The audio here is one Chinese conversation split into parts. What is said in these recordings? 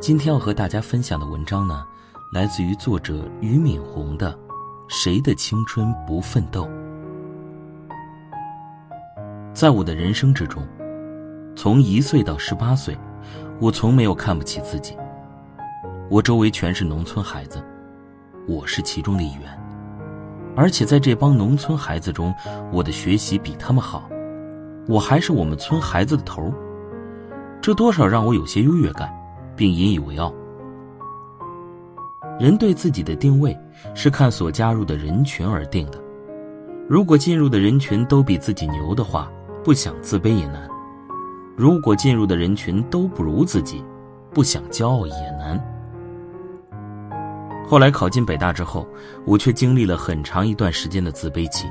今天要和大家分享的文章呢，来自于作者俞敏洪的《谁的青春不奋斗》。在我的人生之中，从一岁到十八岁，我从没有看不起自己。我周围全是农村孩子，我是其中的一员，而且在这帮农村孩子中，我的学习比他们好，我还是我们村孩子的头这多少让我有些优越感。并引以为傲。人对自己的定位是看所加入的人群而定的。如果进入的人群都比自己牛的话，不想自卑也难；如果进入的人群都不如自己，不想骄傲也难。后来考进北大之后，我却经历了很长一段时间的自卑期。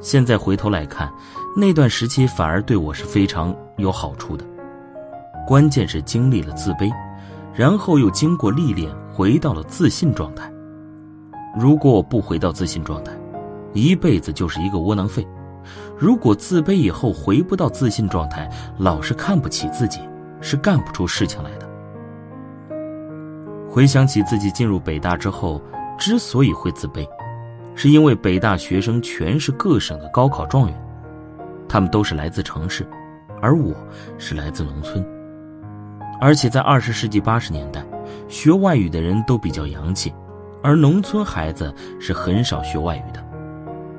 现在回头来看，那段时期反而对我是非常有好处的。关键是经历了自卑，然后又经过历练，回到了自信状态。如果我不回到自信状态，一辈子就是一个窝囊废。如果自卑以后回不到自信状态，老是看不起自己，是干不出事情来的。回想起自己进入北大之后，之所以会自卑，是因为北大学生全是各省的高考状元，他们都是来自城市，而我是来自农村。而且在二十世纪八十年代，学外语的人都比较洋气，而农村孩子是很少学外语的，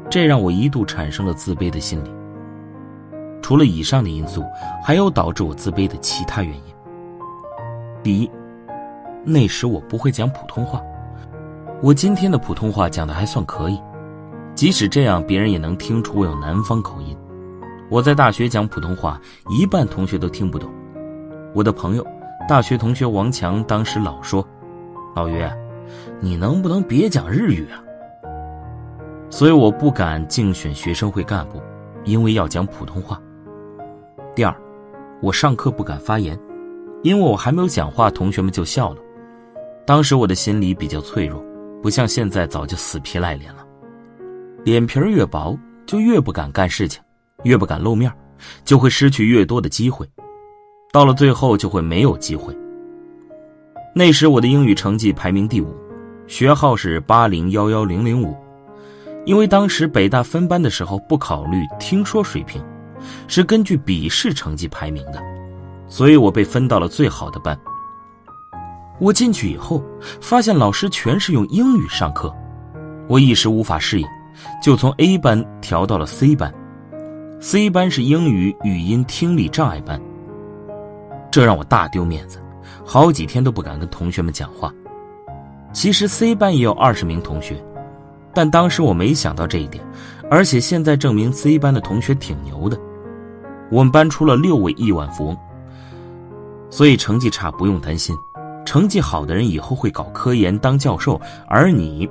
这让我一度产生了自卑的心理。除了以上的因素，还有导致我自卑的其他原因。第一，那时我不会讲普通话，我今天的普通话讲的还算可以，即使这样，别人也能听出我有南方口音。我在大学讲普通话，一半同学都听不懂。我的朋友，大学同学王强当时老说：“老于，你能不能别讲日语啊？”所以我不敢竞选学生会干部，因为要讲普通话。第二，我上课不敢发言，因为我还没有讲话，同学们就笑了。当时我的心理比较脆弱，不像现在早就死皮赖脸了。脸皮越薄，就越不敢干事情，越不敢露面，就会失去越多的机会。到了最后就会没有机会。那时我的英语成绩排名第五，学号是八零幺幺零零五。因为当时北大分班的时候不考虑听说水平，是根据笔试成绩排名的，所以我被分到了最好的班。我进去以后，发现老师全是用英语上课，我一时无法适应，就从 A 班调到了 C 班。C 班是英语语音听力障碍班。这让我大丢面子，好几天都不敢跟同学们讲话。其实 C 班也有二十名同学，但当时我没想到这一点，而且现在证明 C 班的同学挺牛的。我们班出了六位亿万富翁，所以成绩差不用担心，成绩好的人以后会搞科研当教授，而你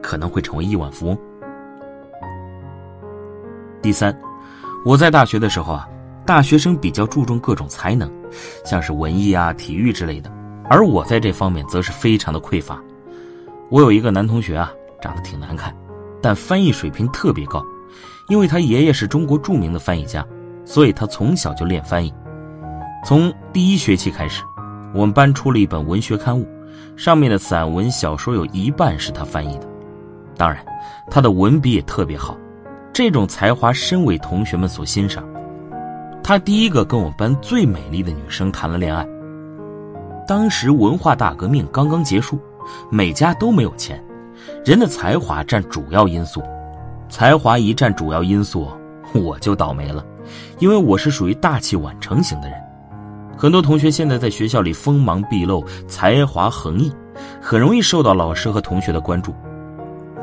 可能会成为亿万富翁。第三，我在大学的时候啊。大学生比较注重各种才能，像是文艺啊、体育之类的，而我在这方面则是非常的匮乏。我有一个男同学啊，长得挺难看，但翻译水平特别高，因为他爷爷是中国著名的翻译家，所以他从小就练翻译。从第一学期开始，我们班出了一本文学刊物，上面的散文、小说有一半是他翻译的。当然，他的文笔也特别好，这种才华深为同学们所欣赏。他第一个跟我们班最美丽的女生谈了恋爱。当时文化大革命刚刚结束，每家都没有钱，人的才华占主要因素。才华一占主要因素，我就倒霉了，因为我是属于大器晚成型的人。很多同学现在在学校里锋芒毕露，才华横溢，很容易受到老师和同学的关注，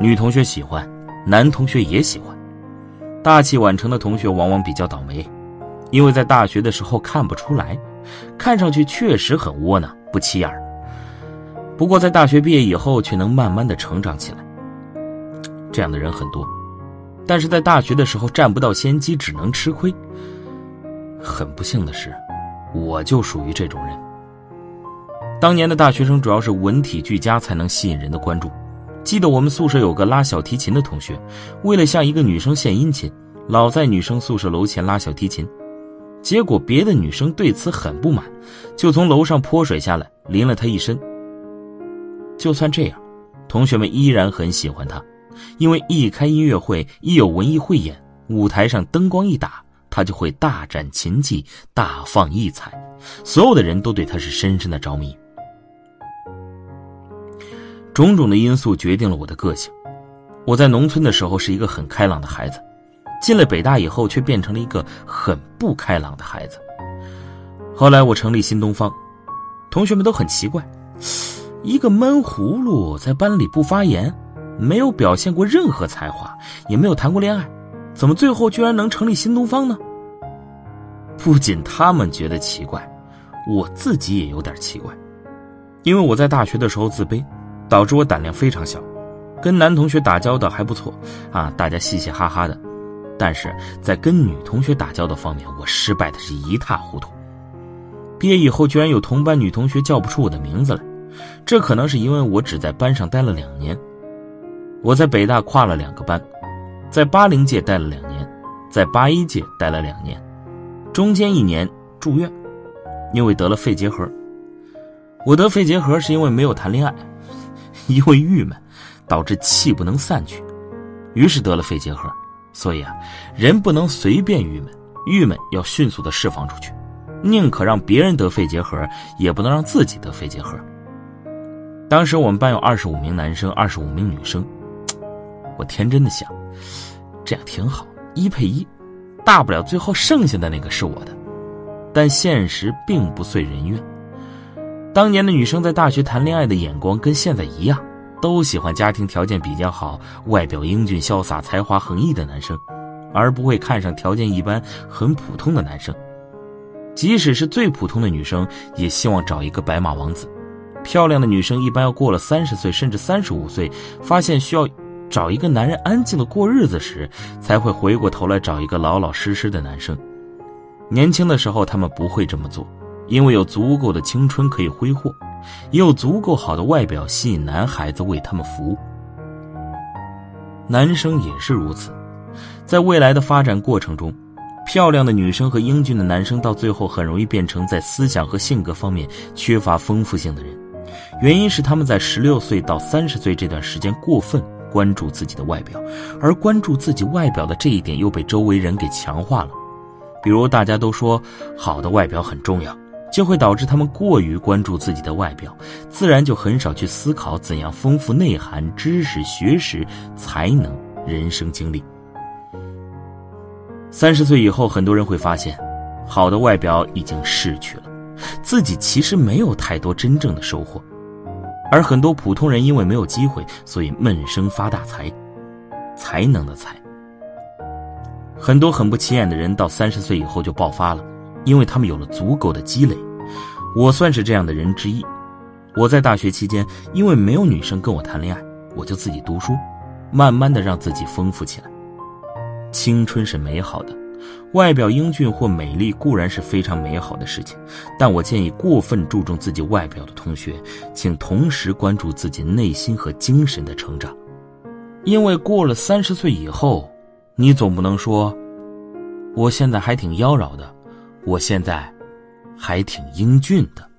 女同学喜欢，男同学也喜欢。大器晚成的同学往往比较倒霉。因为在大学的时候看不出来，看上去确实很窝囊不起眼儿。不过在大学毕业以后，却能慢慢的成长起来。这样的人很多，但是在大学的时候占不到先机，只能吃亏。很不幸的是，我就属于这种人。当年的大学生主要是文体俱佳才能吸引人的关注。记得我们宿舍有个拉小提琴的同学，为了向一个女生献殷勤，老在女生宿舍楼前拉小提琴。结果别的女生对此很不满，就从楼上泼水下来，淋了他一身。就算这样，同学们依然很喜欢他，因为一开音乐会，一有文艺汇演，舞台上灯光一打，他就会大展琴技，大放异彩，所有的人都对他是深深的着迷。种种的因素决定了我的个性。我在农村的时候是一个很开朗的孩子，进了北大以后却变成了一个很不开朗的孩子。后来我成立新东方，同学们都很奇怪，一个闷葫芦在班里不发言，没有表现过任何才华，也没有谈过恋爱，怎么最后居然能成立新东方呢？不仅他们觉得奇怪，我自己也有点奇怪，因为我在大学的时候自卑，导致我胆量非常小。跟男同学打交道还不错，啊，大家嘻嘻哈哈的，但是在跟女同学打交道方面，我失败的是一塌糊涂。毕业以后，居然有同班女同学叫不出我的名字来，这可能是因为我只在班上待了两年。我在北大跨了两个班，在八零届待了两年，在八一届待了两年，中间一年住院，因为得了肺结核。我得肺结核是因为没有谈恋爱，因为郁闷。导致气不能散去，于是得了肺结核。所以啊，人不能随便郁闷，郁闷要迅速的释放出去，宁可让别人得肺结核，也不能让自己得肺结核。当时我们班有二十五名男生，二十五名女生，我天真的想，这样挺好，一配一，大不了最后剩下的那个是我的。但现实并不遂人愿，当年的女生在大学谈恋爱的眼光跟现在一样。都喜欢家庭条件比较好、外表英俊潇洒、才华横溢的男生，而不会看上条件一般、很普通的男生。即使是最普通的女生，也希望找一个白马王子。漂亮的女生一般要过了三十岁，甚至三十五岁，发现需要找一个男人安静的过日子时，才会回过头来找一个老老实实的男生。年轻的时候，他们不会这么做，因为有足够的青春可以挥霍。也有足够好的外表吸引男孩子为他们服务，男生也是如此。在未来的发展过程中，漂亮的女生和英俊的男生到最后很容易变成在思想和性格方面缺乏丰富性的人，原因是他们在十六岁到三十岁这段时间过分关注自己的外表，而关注自己外表的这一点又被周围人给强化了。比如大家都说好的外表很重要。就会导致他们过于关注自己的外表，自然就很少去思考怎样丰富内涵、知识、学识、才能、人生经历。三十岁以后，很多人会发现，好的外表已经逝去了，自己其实没有太多真正的收获，而很多普通人因为没有机会，所以闷声发大财，才能的才。很多很不起眼的人到三十岁以后就爆发了。因为他们有了足够的积累，我算是这样的人之一。我在大学期间，因为没有女生跟我谈恋爱，我就自己读书，慢慢的让自己丰富起来。青春是美好的，外表英俊或美丽固然是非常美好的事情，但我建议过分注重自己外表的同学，请同时关注自己内心和精神的成长。因为过了三十岁以后，你总不能说，我现在还挺妖娆的。我现在还挺英俊的。